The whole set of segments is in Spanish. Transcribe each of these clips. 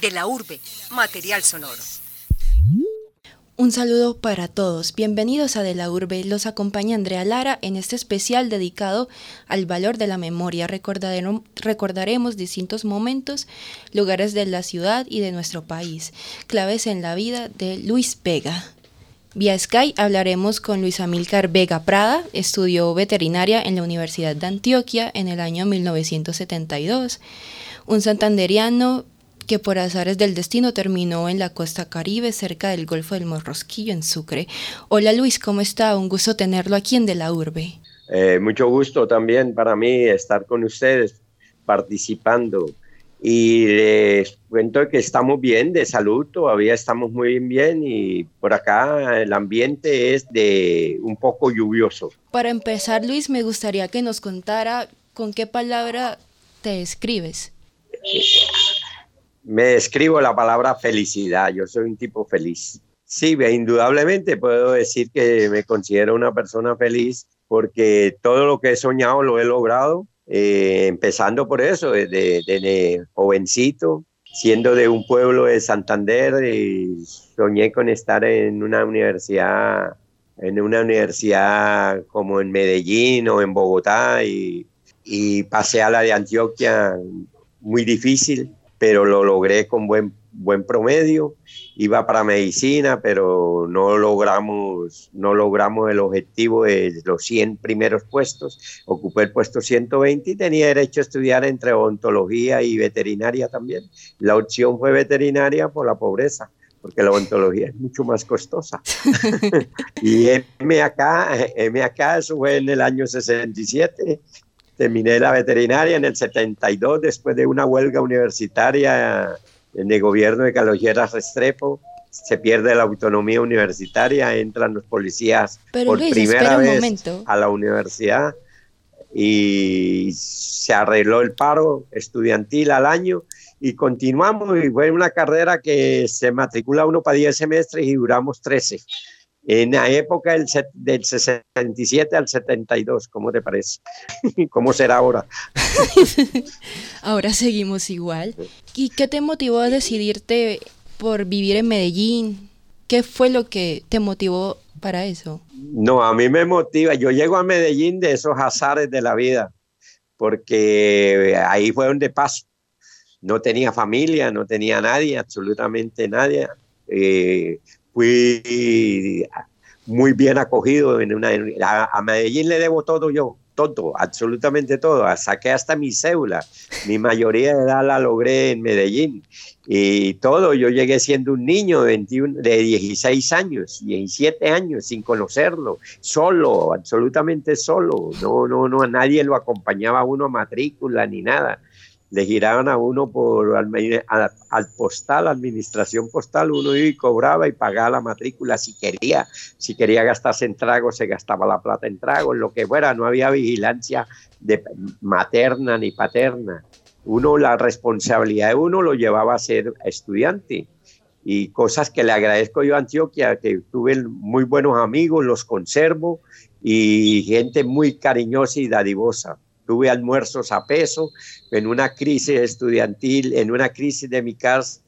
De la urbe, material sonoro. Un saludo para todos. Bienvenidos a De la Urbe. Los acompaña Andrea Lara en este especial dedicado al valor de la memoria. recordaremos distintos momentos, lugares de la ciudad y de nuestro país, claves en la vida de Luis Vega. Vía Sky hablaremos con Luis Amílcar Vega Prada, estudió veterinaria en la Universidad de Antioquia en el año 1972. Un santanderiano que por azares del destino terminó en la costa caribe cerca del Golfo del Morrosquillo en Sucre. Hola Luis, ¿cómo está? Un gusto tenerlo aquí en De la Urbe. Eh, mucho gusto también para mí estar con ustedes participando. Y les cuento que estamos bien de salud, todavía estamos muy bien y por acá el ambiente es de un poco lluvioso. Para empezar, Luis, me gustaría que nos contara con qué palabra te describes me describo la palabra felicidad. Yo soy un tipo feliz. Sí, indudablemente puedo decir que me considero una persona feliz porque todo lo que he soñado lo he logrado, eh, empezando por eso, desde, jovencito, siendo de un pueblo de Santander, y soñé con estar en una universidad, en una universidad como en Medellín o en Bogotá y, y pasé a la de Antioquia muy difícil pero lo logré con buen, buen promedio. Iba para medicina, pero no logramos, no logramos el objetivo de los 100 primeros puestos. Ocupé el puesto 120 y tenía derecho a estudiar entre odontología y veterinaria también. La opción fue veterinaria por la pobreza porque la odontología es mucho más costosa. y M acá, M acá, eso fue en el año 67, Terminé la veterinaria en el 72 después de una huelga universitaria en el gobierno de Carlos Restrepo. Se pierde la autonomía universitaria, entran los policías por primera vez a la universidad y se arregló el paro estudiantil al año y continuamos. Y fue una carrera que se matricula uno para 10 semestres y duramos 13 en la época del, del 67 al 72, ¿cómo te parece? ¿Cómo será ahora? ahora seguimos igual. ¿Y qué te motivó a decidirte por vivir en Medellín? ¿Qué fue lo que te motivó para eso? No, a mí me motiva. Yo llego a Medellín de esos azares de la vida, porque ahí fue donde paso. No tenía familia, no tenía nadie, absolutamente nadie. Eh, fui muy bien acogido en una a, Medellín le debo todo yo todo absolutamente todo. Saqué hasta mi cédula. Mi mayoría de edad la logré en Medellín. Y todo yo llegué siendo un niño de, 21, de 16 años 17 años sin conocerlo solo absolutamente solo. No no no a nadie lo acompañaba uno a matrícula ni nada le giraban a uno por al, al, postal, administración postal, uno iba y cobraba y pagaba la matrícula si quería, si quería gastarse en tragos, se gastaba la plata en tragos, lo que fuera, no había vigilancia de materna ni paterna. Uno, la responsabilidad de uno lo llevaba a ser estudiante. Y cosas que le agradezco yo a Antioquia, que tuve muy buenos amigos, los conservo y gente muy cariñosa y dadivosa tuve almuerzos a peso, en una crisis estudiantil, en una crisis de mi casa,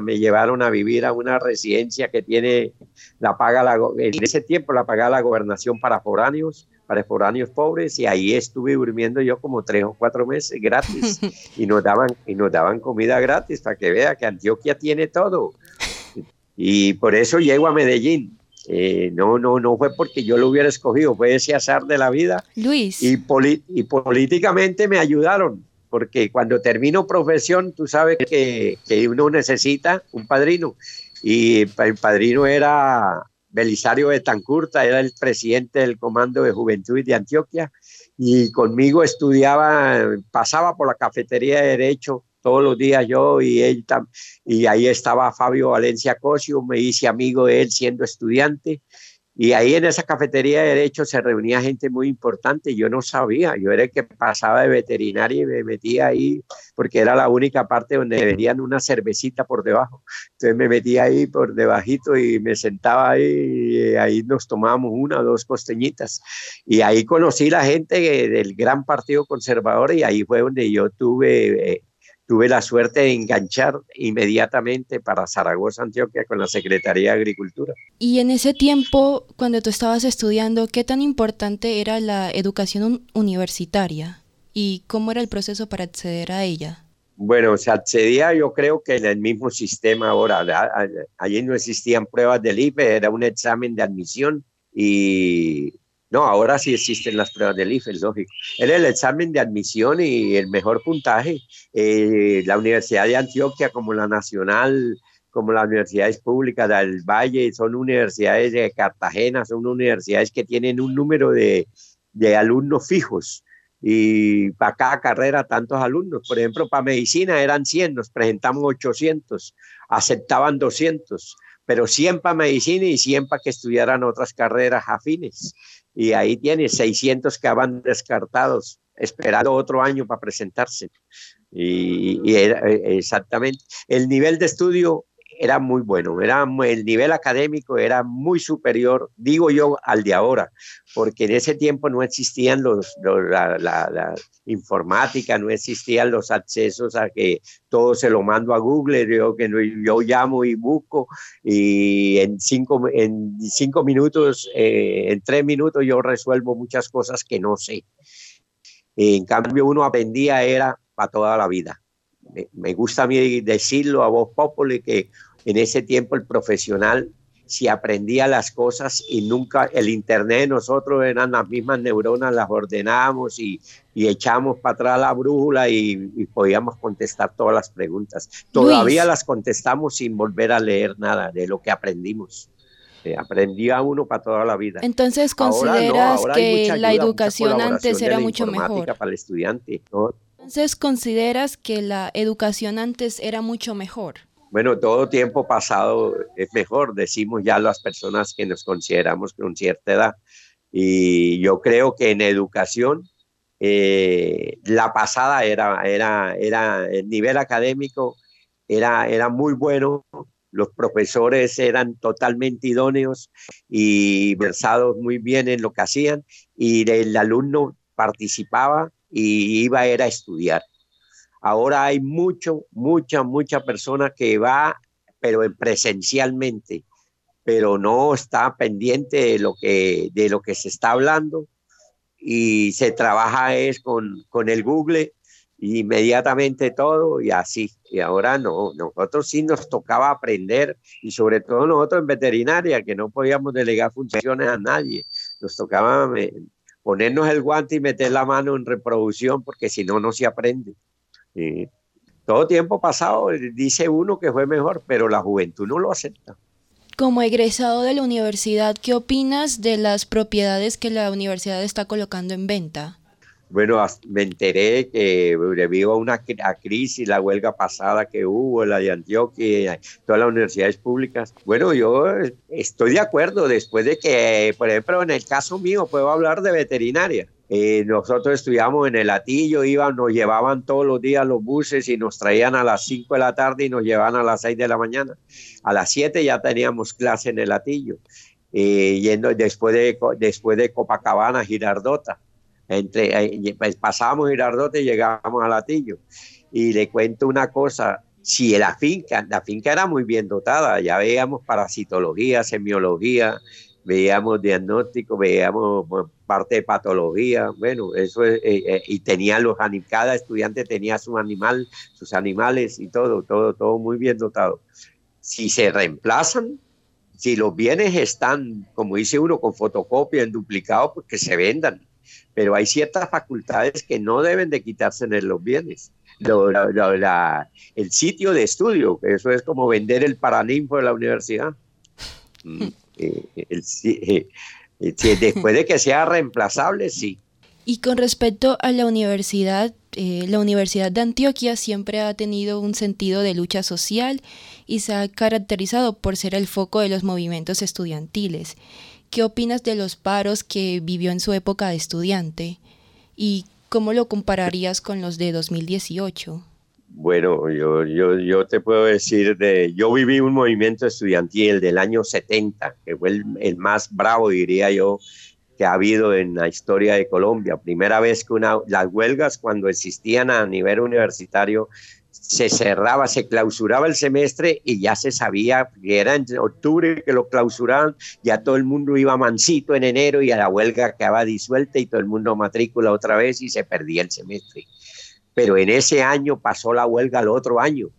me llevaron a vivir a una residencia que tiene, la paga la, en ese tiempo la pagaba la gobernación para foráneos, para foráneos pobres, y ahí estuve durmiendo yo como tres o cuatro meses gratis, y nos daban, y nos daban comida gratis, para que vea que Antioquia tiene todo. Y por eso llego a Medellín, eh, no, no, no fue porque yo lo hubiera escogido, fue ese azar de la vida. Luis. Y, y políticamente me ayudaron, porque cuando termino profesión, tú sabes que, que uno necesita un padrino. Y el padrino era Belisario Betancurta, era el presidente del Comando de Juventud de Antioquia, y conmigo estudiaba, pasaba por la cafetería de Derecho todos los días yo y él y ahí estaba Fabio Valencia Cosio, me hice amigo de él siendo estudiante y ahí en esa cafetería de derecho se reunía gente muy importante, yo no sabía, yo era el que pasaba de veterinaria y me metía ahí porque era la única parte donde vendían una cervecita por debajo. Entonces me metía ahí por debajito y me sentaba ahí y ahí nos tomábamos una o dos costeñitas. Y ahí conocí la gente del gran partido conservador y ahí fue donde yo tuve eh, tuve la suerte de enganchar inmediatamente para Zaragoza, Antioquia, con la Secretaría de Agricultura. Y en ese tiempo, cuando tú estabas estudiando, ¿qué tan importante era la educación universitaria? ¿Y cómo era el proceso para acceder a ella? Bueno, se accedía yo creo que en el mismo sistema ahora. Allí no existían pruebas del IFE, era un examen de admisión y no, ahora sí existen las pruebas del IFE, lógico. Era el examen de admisión y el mejor puntaje. Eh, la Universidad de Antioquia, como la Nacional, como las universidades públicas del Valle, son universidades de Cartagena, son universidades que tienen un número de, de alumnos fijos y para cada carrera tantos alumnos. Por ejemplo, para medicina eran 100, nos presentamos 800, aceptaban 200, pero 100 para medicina y 100 para que estudiaran otras carreras afines. Y ahí tiene 600 que van descartados, esperando otro año para presentarse. Y, era, exactamente, el nivel de estudio era muy bueno, era, el nivel académico era muy superior, digo yo, al de ahora, porque en ese tiempo no existían los, la, informática, no existían los accesos a que todo se lo mando a Google, yo, que yo llamo y busco y en cinco, en cinco minutos, eh, en tres minutos yo resuelvo muchas cosas que no sé. En cambio, uno aprendía era para toda la vida. Me, gusta a mí decirlo a vos, Popoli, que en ese tiempo el profesional si aprendía las cosas y nunca el internet nosotros eran las mismas neuronas, las ordenábamos y, y echamos para atrás la brújula y, podíamos contestar todas las preguntas. Todavía las contestamos sin volver a leer nada de lo que aprendimos. Eh, aprendía uno para toda la vida. Entonces consideras que la educación antes era mucho mejor. Para el estudiante. Entonces consideras que la educación antes era mucho mejor. Bueno, todo tiempo pasado es mejor, decimos ya las personas que nos consideramos con cierta edad. Y yo creo que en educación, eh, la pasada era, era, era, el nivel académico era, era muy bueno, los profesores eran totalmente idóneos y versados muy bien en lo que hacían y el alumno participaba y iba era a estudiar. Ahora hay mucho, mucha, mucha persona que va, pero presencialmente, pero no está pendiente de lo que, de lo que se está hablando y se trabaja es con, con el Google inmediatamente todo y así. Y ahora no, nosotros sí nos tocaba aprender y sobre todo nosotros en veterinaria, que no podíamos delegar funciones a nadie, nos tocaba eh, ponernos el guante y meter la mano en reproducción porque si no, no se aprende. Todo tiempo pasado dice uno que fue mejor, pero la juventud no lo acepta. Como egresado de la universidad, ¿qué opinas de las propiedades que la universidad está colocando en venta? Bueno, me enteré que debido a una crisis, la huelga pasada que hubo, la de Antioquia, todas las universidades públicas. Bueno, yo estoy de acuerdo después de que, por ejemplo, en el caso mío, puedo hablar de veterinaria. Eh, nosotros estudiamos en el Atillo, iban, nos llevaban todos los días los buses y nos traían a las 5 de la tarde y nos llevaban a las 6 de la mañana. A las 7 ya teníamos clase en el Atillo, eh, yendo después de, después de Copacabana, Girardota. Entre, eh, pues, pasábamos Girardota y llegábamos al Atillo. Y le cuento una cosa, si la finca, la finca era muy bien dotada, ya veíamos parasitología, semiología, veíamos diagnóstico, veíamos parte de patología, bueno, eso es, eh, eh, y tenía los cada estudiante tenía su animal, sus animales y todo, todo, todo muy bien dotado. Si se reemplazan, si los bienes están, como dice uno, con fotocopia, en duplicado, pues que se vendan. Pero hay ciertas facultades que no deben de quitarse en los bienes. el sitio de estudio, que eso es como vender el paraninfo de la universidad. Mm. Eh, eh, eh, después de que sea reemplazable, sí. Y con respecto a la universidad, la Universidad de Antioquia siempre ha tenido un sentido de lucha social y se ha caracterizado por ser el foco de los movimientos estudiantiles. ¿Qué opinas de los paros que vivió en su época de estudiante? ¿Y cómo lo compararías con los de 2018? Bueno, yo, yo, yo te puedo decir, de, yo viví un movimiento estudiantil del año 70, que fue el, más bravo, diría yo, que ha habido en la historia de Colombia. Primera vez que una, las huelgas cuando existían a nivel universitario se cerraba, se clausuraba el semestre y ya se sabía que era en octubre que lo clausuraban, ya todo el mundo iba mansito en enero y a la huelga quedaba disuelta y todo el mundo matrícula otra vez y se perdía el semestre. Pero en ese año pasó la huelga al otro año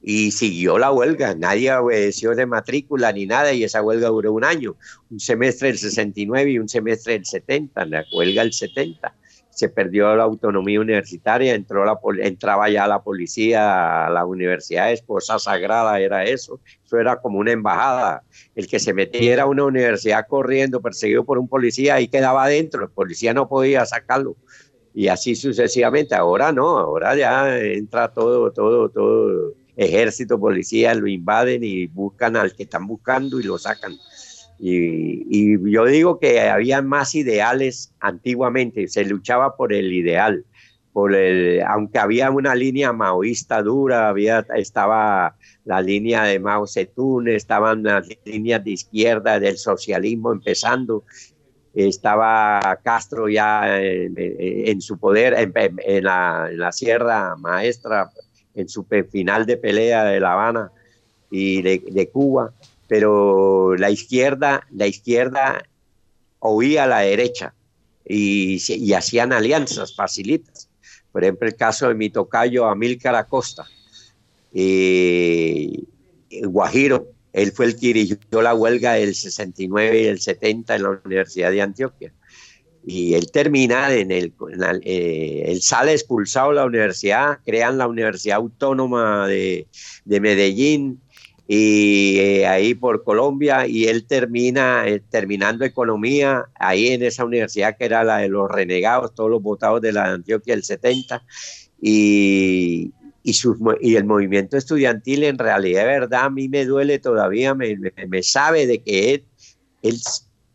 y siguió la huelga, nadie obedeció de matrícula ni nada y esa huelga duró un año, un semestre del 69 y un semestre del 70, la huelga del 70 se perdió la autonomía universitaria, entró la, entraba ya la policía la universidad, esposa sagrada era eso, eso era como una embajada, el que se metiera a una universidad corriendo, perseguido por un policía, ahí quedaba adentro, el policía no podía sacarlo, y así sucesivamente, ahora no, ahora ya entra todo, todo, todo, ejército, policía, lo invaden y buscan al que están buscando y lo sacan. Y, yo digo que había más ideales antiguamente, se luchaba por el ideal, por el, aunque había una línea maoísta dura, había, estaba la línea de Mao Zedong, estaban las líneas de izquierda del socialismo empezando, estaba Castro ya en, su poder, en, la, Sierra Maestra, en su final de pelea de La Habana y de Cuba pero la izquierda, la izquierda oía a la derecha y, hacían alianzas facilitas. Por ejemplo, el caso de mi tocayo Amílcar Acosta, eh, Guajiro, él fue el que dirigió la huelga del 69 y el 70 en la Universidad de Antioquia. Y él termina en el, eh, él sale expulsado de la universidad, crean la Universidad Autónoma de, de Medellín, y eh, ahí por Colombia y él termina eh, terminando economía ahí en esa universidad que era la de los renegados, todos los votados de la Antioquia del 70 y, y, y el movimiento estudiantil en realidad verdad a mí me duele todavía, me, me, sabe de que él, él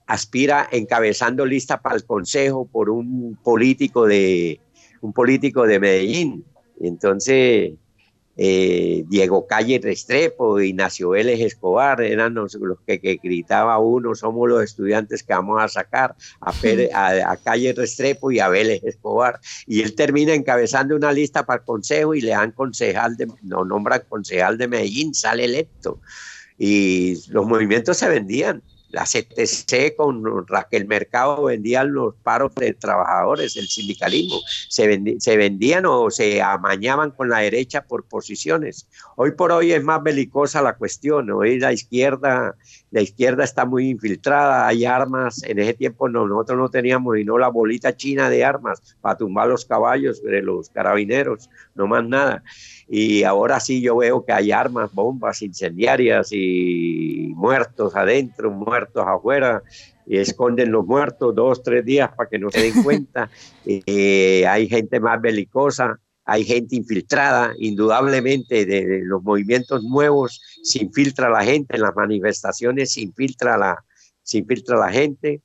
aspira encabezando lista para el consejo por un político de un político de Medellín. Entonces, eh, Diego Calle Restrepo, Ignacio Vélez Escobar, eran los, que, gritaba uno, somos los estudiantes que vamos a sacar a, Calle Restrepo y a Vélez Escobar. Y él termina encabezando una lista para el consejo y le dan concejal, de, no nombran concejal de Medellín, sale electo. Y los movimientos se vendían la CTC con Raquel Mercado vendían los paros de trabajadores, el sindicalismo, se, se, vendían o se amañaban con la derecha por posiciones. Hoy por hoy es más belicosa la cuestión, hoy la izquierda, la izquierda está muy infiltrada, hay armas, en ese tiempo no, nosotros no teníamos sino la bolita china de armas para tumbar los caballos de los carabineros, no más nada. Y ahora sí yo veo que hay armas, bombas incendiarias y muertos adentro, muertos afuera, y esconden los muertos dos, tres días para que no se den cuenta. Eh, hay gente más belicosa, hay gente infiltrada, indudablemente de, los movimientos nuevos se infiltra la gente, en las manifestaciones se infiltra la, se infiltra la gente.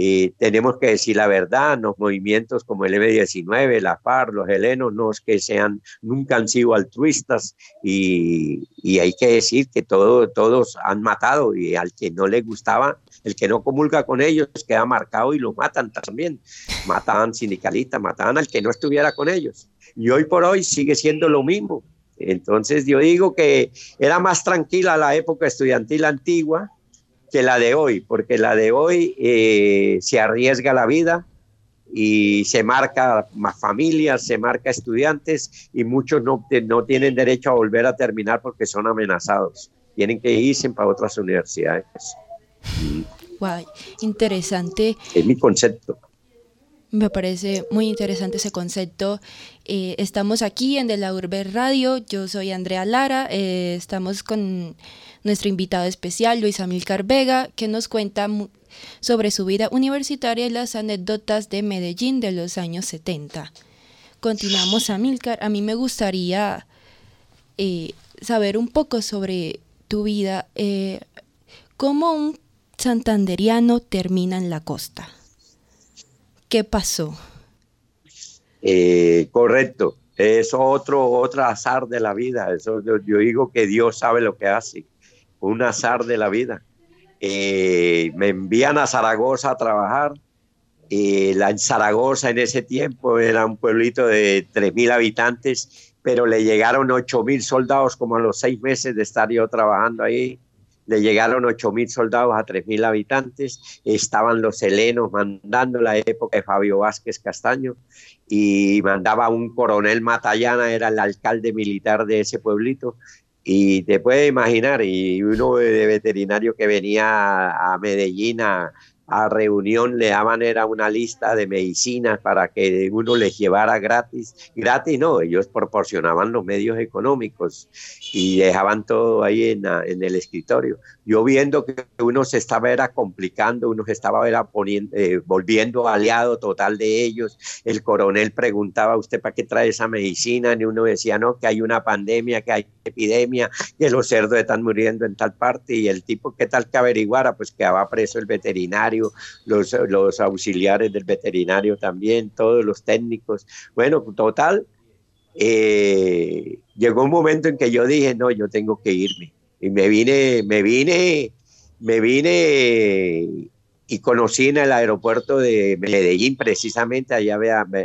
Y tenemos que decir la verdad, los movimientos como el M19, la FARC, los helenos, no es que sean, nunca han sido altruistas y, y hay que decir que todo, todos han matado y al que no le gustaba, el que no comulga con ellos queda marcado y lo matan también. Mataban sindicalistas, mataban al que no estuviera con ellos. Y hoy por hoy sigue siendo lo mismo. Entonces yo digo que era más tranquila la época estudiantil antigua, que la de hoy, porque la de hoy eh, se arriesga la vida y se marca más familias, se marca estudiantes y muchos no, no tienen derecho a volver a terminar porque son amenazados. Tienen que irse para otras universidades. Guay, interesante. Es mi concepto. Me parece muy interesante ese concepto. Eh, estamos aquí en De la Urbe Radio. Yo soy Andrea Lara. Eh, estamos con nuestro invitado especial, Luis Amilcar Vega, que nos cuenta sobre su vida universitaria y las anécdotas de Medellín de los años 70. Continuamos, Amilcar. A mí me gustaría eh, saber un poco sobre tu vida. Eh, ¿Cómo un santanderiano termina en la costa? ¿Qué pasó? Eh, correcto. Es otro, otro azar de la vida. Eso, yo digo que Dios sabe lo que hace un azar de la vida. Eh, me envían a Zaragoza a trabajar. y la, en Zaragoza en ese tiempo era un pueblito de 3.000 habitantes, pero le llegaron 8 mil soldados como a los seis meses de estar yo trabajando ahí. Le llegaron 8 mil soldados a 3 mil habitantes. Estaban los helenos mandando la época de Fabio Vázquez Castaño y mandaba un coronel Matallana, era el alcalde militar de ese pueblito. Y te puedes imaginar, y uno de veterinario que venía a Medellín a, reunión le daban era una lista de medicinas para que uno les llevara gratis. Gratis no, ellos proporcionaban los medios económicos y dejaban todo ahí en el escritorio. Yo viendo que uno se estaba era complicando, uno se estaba era poniendo, eh, volviendo aliado total de ellos. El coronel preguntaba, ¿usted para qué trae esa medicina? Y uno decía, no, que hay una pandemia, que hay epidemia, que los cerdos están muriendo en tal parte. Y el tipo, ¿qué tal que averiguara? Pues quedaba preso el veterinario los, los auxiliares del veterinario también, todos los técnicos. Bueno, total, eh, llegó un momento en que yo dije, no, yo tengo que irme. Y me vine, me vine, me vine y conocí en el aeropuerto de Medellín, precisamente, allá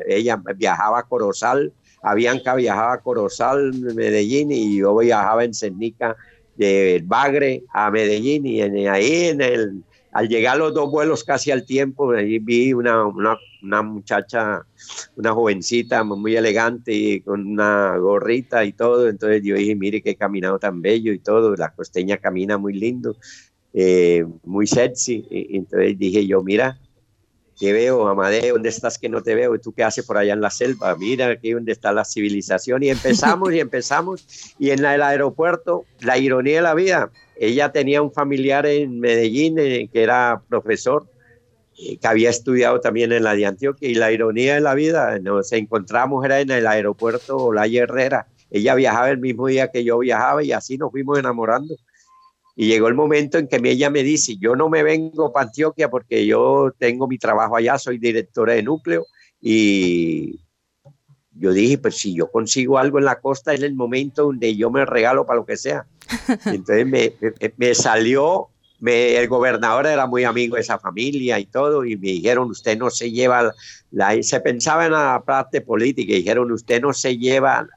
ella viajaba a Corozal, Avianca viajaba a Corozal, Medellín, y yo viajaba en Cenica de Bagre a Medellín, y ahí en el, al llegar los dos vuelos casi al tiempo, allí vi una, una, muchacha, una jovencita muy elegante y con una gorrita y todo. Entonces yo dije, mire qué caminado tan bello y todo. La costeña camina muy lindo, eh, muy sexy. entonces dije yo, mira, ¿qué veo, Amadeo? ¿Dónde estás que no te veo? ¿Y tú qué haces por allá en la selva? Mira aquí donde está la civilización. Y empezamos y empezamos. Y en el aeropuerto, la ironía de la vida, ella tenía un familiar en Medellín eh, que era profesor, eh, que había estudiado también en la de Antioquia. Y la ironía de la vida, nos encontramos era en el aeropuerto Olaya Herrera. Ella viajaba el mismo día que yo viajaba y así nos fuimos enamorando. Y llegó el momento en que ella me dice, yo no me vengo para Antioquia porque yo tengo mi trabajo allá, soy directora de núcleo y yo dije, pues si yo consigo algo en la costa es el momento donde yo me regalo para lo que sea. Entonces me, me, salió, me, el gobernador era muy amigo de esa familia y todo, y me dijeron, usted no se lleva, la, se pensaba en la parte política, y dijeron, usted no se lleva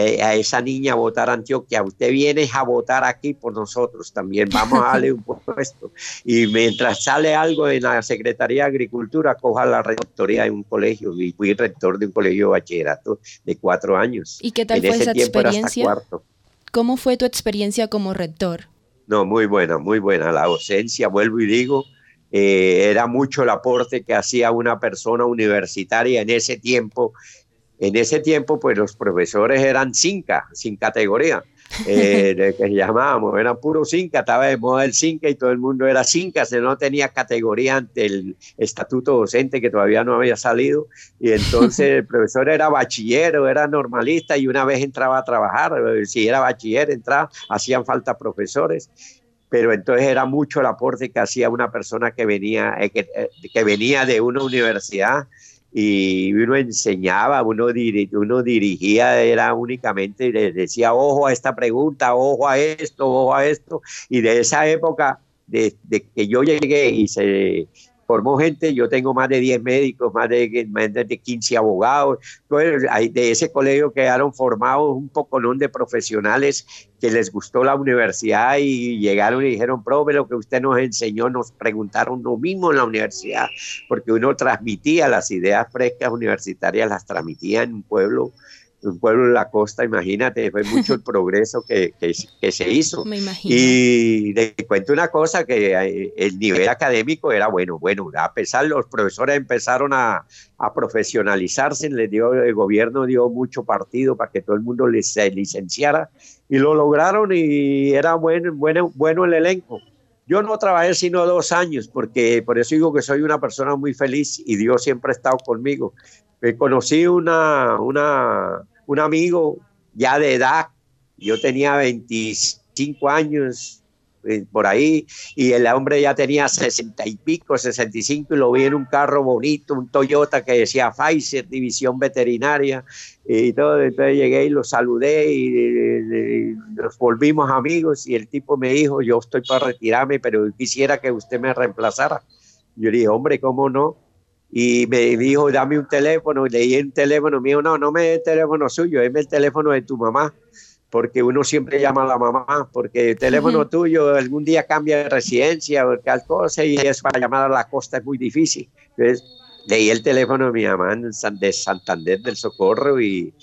eh, a esa niña a votar a Antioquia, usted viene a votar aquí por nosotros también, vamos a darle un puesto. Y mientras sale algo en la Secretaría de Agricultura, coja la rectoría de un colegio, y fui rector de un colegio de bachillerato de cuatro años. ¿Y qué tal fue esa experiencia? ¿Cómo fue tu experiencia como rector? No, muy buena, muy buena. La docencia, vuelvo y digo, eh, era mucho el aporte que hacía una persona universitaria en ese tiempo. En ese tiempo, pues los profesores eran cinca, sin categoría. Eh, que llamábamos, eran puro Cinca, estaba de moda el Cinca y todo el mundo era Cinca, se no tenía categoría ante el estatuto docente que todavía no había salido. Y entonces el profesor era bachillero, era normalista y una vez entraba a trabajar, si era bachiller entraba, hacían falta profesores. Pero entonces era mucho el aporte que hacía una persona que venía, eh, que, eh, que venía de una universidad y uno enseñaba, uno, uno dirigía, era únicamente, decía, ojo a esta pregunta, ojo a esto, ojo a esto, y de esa época, de, de que yo llegué y se, formó gente, yo tengo más de 10 médicos, más de, más de 15 abogados, de ese colegio quedaron formados un poco de profesionales que les gustó la universidad y llegaron y dijeron, profe, lo que usted nos enseñó, nos preguntaron lo mismo en la universidad, porque uno transmitía las ideas frescas universitarias, las transmitía en un pueblo un pueblo en la costa, imagínate, fue mucho el progreso que, que, se hizo. Me imagino. Y le cuento una cosa, que eh, el nivel académico era bueno, bueno, a pesar los profesores empezaron a, a profesionalizarse, les dio, el gobierno dio mucho partido para que todo el mundo les, se licenciara y lo lograron y era bueno, bueno, bueno el elenco. Yo no trabajé sino dos años, porque por eso digo que soy una persona muy feliz y Dios siempre ha estado conmigo. Me conocí una, una, un amigo ya de edad, yo tenía 25 años eh, por ahí y el hombre ya tenía 60 y pico, 65 y lo vi en un carro bonito, un Toyota que decía Pfizer, división veterinaria y todo. Entonces llegué y lo saludé y, y nos volvimos amigos y el tipo me dijo, yo estoy para retirarme, pero quisiera que usted me reemplazara. Yo le dije, hombre, ¿cómo no? y me dijo, dame un teléfono, y leí un teléfono, me dijo, no, no me dé el teléfono suyo, dame el teléfono de tu mamá, porque uno siempre llama a la mamá, porque el teléfono tuyo algún día cambia de residencia o tal cosa, y es para llamar a la costa es muy difícil. Entonces, leí el teléfono de mi mamá de Santander del Socorro y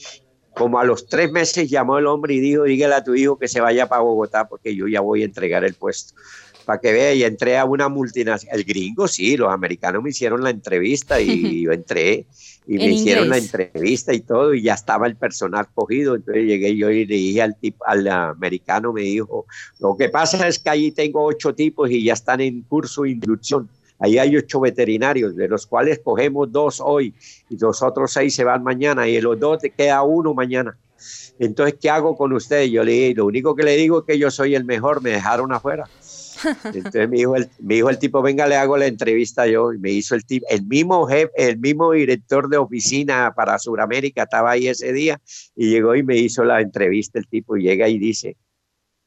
como a los tres meses llamó el hombre y dijo, dígale a tu hijo que se vaya para Bogotá porque yo ya voy a entregar el puesto para que vea, y entré a una multinacional. El gringo, sí, los americanos me hicieron la entrevista y yo entré y me hicieron la entrevista y todo, y ya estaba el personal cogido. Entonces llegué yo y le dije al, tipo, al americano, me dijo, lo que pasa es que allí tengo ocho tipos y ya están en curso de inducción. Ahí hay ocho veterinarios, de los cuales cogemos dos hoy y los otros seis se van mañana y de los dos te queda uno mañana. Entonces, ¿qué hago con ustedes? Yo le dije, lo único que le digo es que yo soy el mejor, me dejaron afuera. Entonces me dijo, el, tipo, venga, le hago la entrevista yo. Y me hizo el tipo, el mismo jefe, el mismo director de oficina para Sudamérica estaba ahí ese día y llegó y me hizo la entrevista el tipo llega y dice,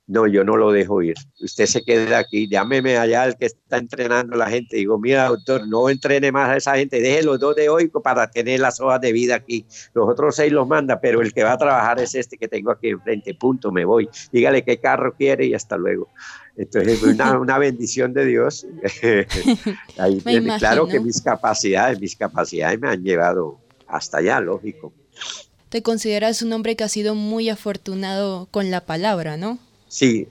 no, yo no lo dejo ir. Usted se queda aquí, llámeme allá al que está entrenando a la gente. Digo, mira, doctor, no entrene más a esa gente, deje los dos de hoy para tener las hojas de vida aquí. Los otros seis los manda, pero el que va a trabajar es este que tengo aquí enfrente. Punto, me voy. Dígale qué carro quiere y hasta luego. Entonces, una, una bendición de Dios. Ahí claro que mis capacidades, mis capacidades me han llevado hasta allá, lógico. Te consideras un hombre que ha sido muy afortunado con la palabra, ¿no? Sí,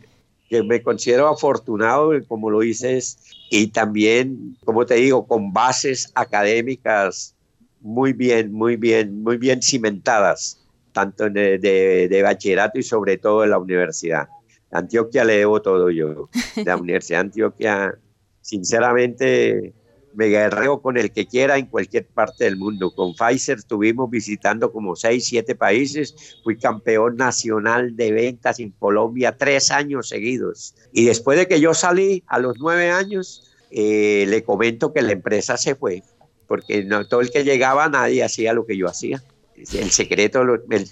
que me considero afortunado, como lo dices, y también, como te digo, con bases académicas muy bien, muy bien, muy bien cimentadas, tanto de, de, bachillerato y sobre todo en la universidad. Antioquia le debo todo yo. La Universidad de Antioquia, sinceramente, me guerreo con el que quiera en cualquier parte del mundo. Con Pfizer estuvimos visitando como seis, siete países. Fui campeón nacional de ventas en Colombia tres años seguidos. Y después de que yo salí a los nueve años, eh, le comento que la empresa se fue, porque no, todo el que llegaba nadie hacía lo que yo hacía. El secreto,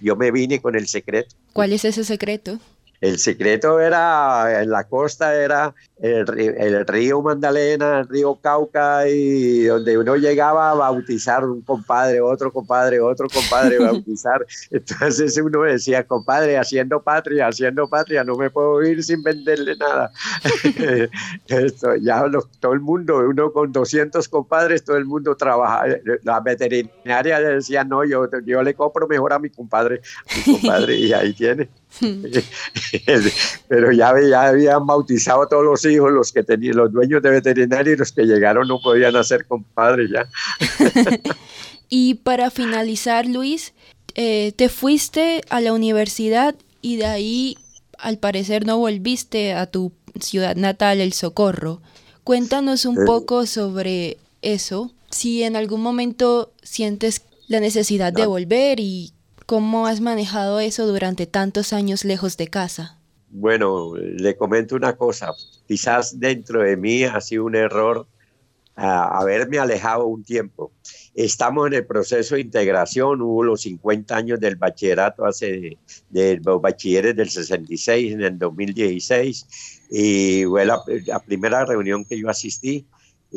yo me vine con el secreto. ¿Cuál es ese secreto? El secreto era, en la costa era el, el, río Magdalena, el río Cauca, y donde uno llegaba a bautizar un compadre, otro compadre, otro compadre, bautizar. Entonces uno decía, compadre, haciendo patria, haciendo patria, no me puedo ir sin venderle nada. Esto, ya todo el mundo, uno con 200 compadres, todo el mundo trabaja. La veterinaria decía, no, yo, yo le compro mejor a mi compadre, a mi compadre, y ahí tiene. Pero ya, ya habían bautizado a todos los hijos, los que tenían, los dueños de veterinaria y los que llegaron no podían hacer compadres ya. y para finalizar, Luis, eh, te fuiste a la universidad y de ahí, al parecer, no volviste a tu ciudad natal, El Socorro. Cuéntanos un poco sobre eso, si en algún momento sientes la necesidad de volver y ¿Cómo has manejado eso durante tantos años lejos de casa? Bueno, le comento una cosa. Quizás dentro de mí ha sido un error ah, haberme alejado un tiempo. Estamos en el proceso de integración, hubo los 50 años del bachillerato hace de los bachilleres del 66 en el 2016 y fue la primera reunión que yo asistí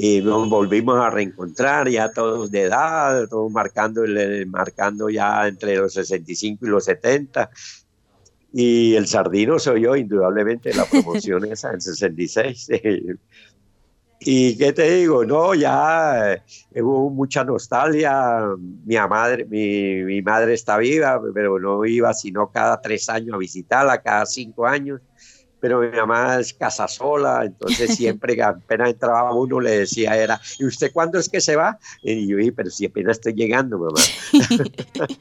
y nos volvimos a reencontrar ya todos de edad, todos marcando, marcando ya entre los 65 y los 70. Y el Sardino soy yo, indudablemente, la promoción esa en 66. y qué te digo, no, ya eh, hubo mucha nostalgia. Mi madre, mi, mi madre está viva, pero no iba sino cada tres años a visitarla, cada cinco años pero mi mamá es casa sola, entonces siempre apenas entraba uno le decía era, ¿y usted cuándo es que se va? Y yo pero si apenas estoy llegando, mamá.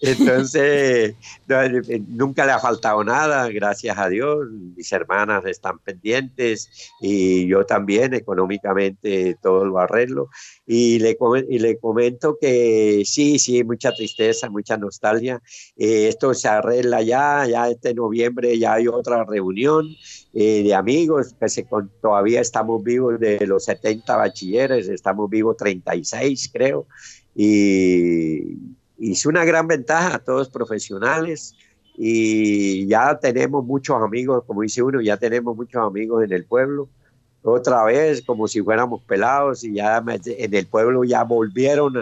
Entonces, eh, nunca le ha faltado nada, gracias a Dios. Mis hermanas están pendientes y yo también económicamente todo lo arreglo. Y le, y le comento que sí, sí, mucha tristeza, mucha nostalgia. Eh, esto se arregla ya, ya este noviembre ya hay otra reunión eh, de amigos, que todavía estamos vivos de los 70 bachilleres, estamos vivos 36 creo. Y y es una gran ventaja, todos profesionales y ya tenemos muchos amigos, como dice uno, ya tenemos muchos amigos en el pueblo, otra vez como si fuéramos pelados y ya en el pueblo ya volvieron,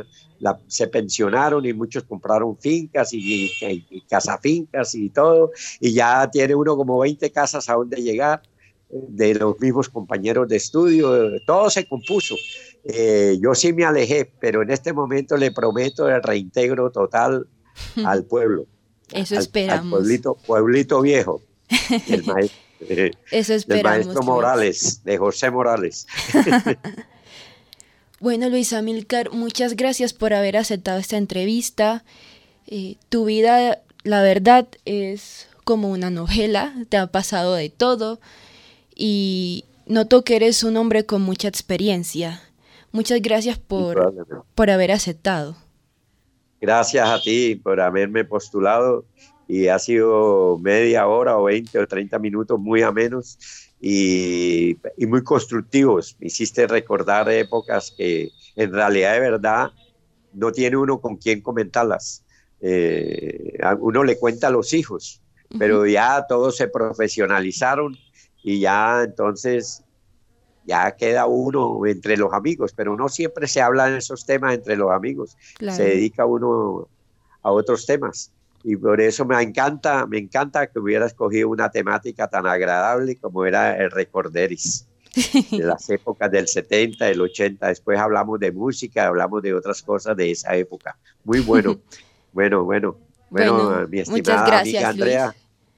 se pensionaron y muchos compraron fincas y, y, casafincas y todo y ya tiene uno como 20 casas a donde llegar de los mismos compañeros de estudio, todo se compuso. Eh, yo sí me alejé, pero en este momento le prometo el reintegro total al pueblo. Eso esperamos. Al pueblito, pueblito viejo. El maestro, Eso esperamos. maestro Morales, de José Morales. bueno, Luisa Milcar, muchas gracias por haber aceptado esta entrevista. Eh, tu vida, la verdad, es como una novela, te ha pasado de todo y noto que eres un hombre con mucha experiencia. Muchas gracias por, por haber aceptado. Gracias a ti por haberme postulado y ha sido media hora o 20 o 30 minutos muy amenos y, y muy constructivos. Me hiciste recordar épocas que en realidad de verdad no tiene uno con quién comentarlas. Eh, uno le cuenta a los hijos, pero ya todos se profesionalizaron y ya entonces ya queda uno entre los amigos, pero no siempre se habla en esos temas entre los amigos, se dedica uno a otros temas. Y por eso me encanta, me encanta que hubiera escogido una temática tan agradable como era el recorderis de las épocas del 70, del 80. Después hablamos de música, hablamos de otras cosas de esa época. Muy bueno, bueno, bueno. Bueno, mi estimada amiga Andrea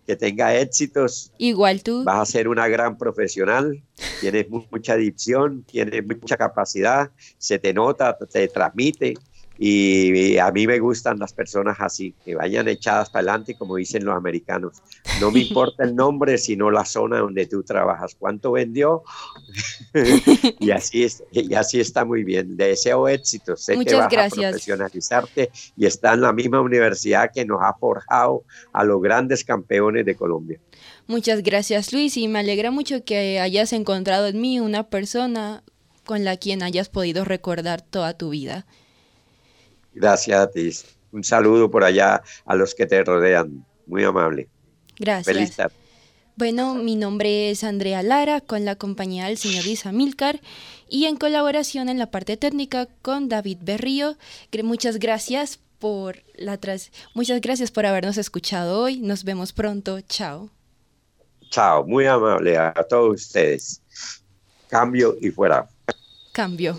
que tenga éxitos. Igual tú. Vas a ser una gran profesional, tienes mucha dicción, tienes mucha capacidad, se te nota, te transmite y a mí me gustan las personas así, que vayan echadas para adelante, como dicen los americanos. No me importa el nombre, sino la zona donde tú trabajas. ¿Cuánto vendió? y, así es, y así está muy bien. deseo éxito. Sé Muchas que vas gracias. a profesionalizarte y está en la misma universidad que nos ha forjado a los grandes campeones de Colombia. Muchas gracias, Luis, y me alegra mucho que hayas encontrado en mí una persona con la quien hayas podido recordar toda tu vida. Gracias a ti. Un saludo por allá a los que te rodean. Muy amable. Gracias. Feliz tarde. Bueno, mi nombre es Andrea Lara con la compañía del señor Milcar y en colaboración en la parte técnica con David Berrío. Muchas gracias por la tras muchas gracias por habernos escuchado hoy. Nos vemos pronto. Chao. Chao, muy amable a todos ustedes. Cambio y fuera. Cambio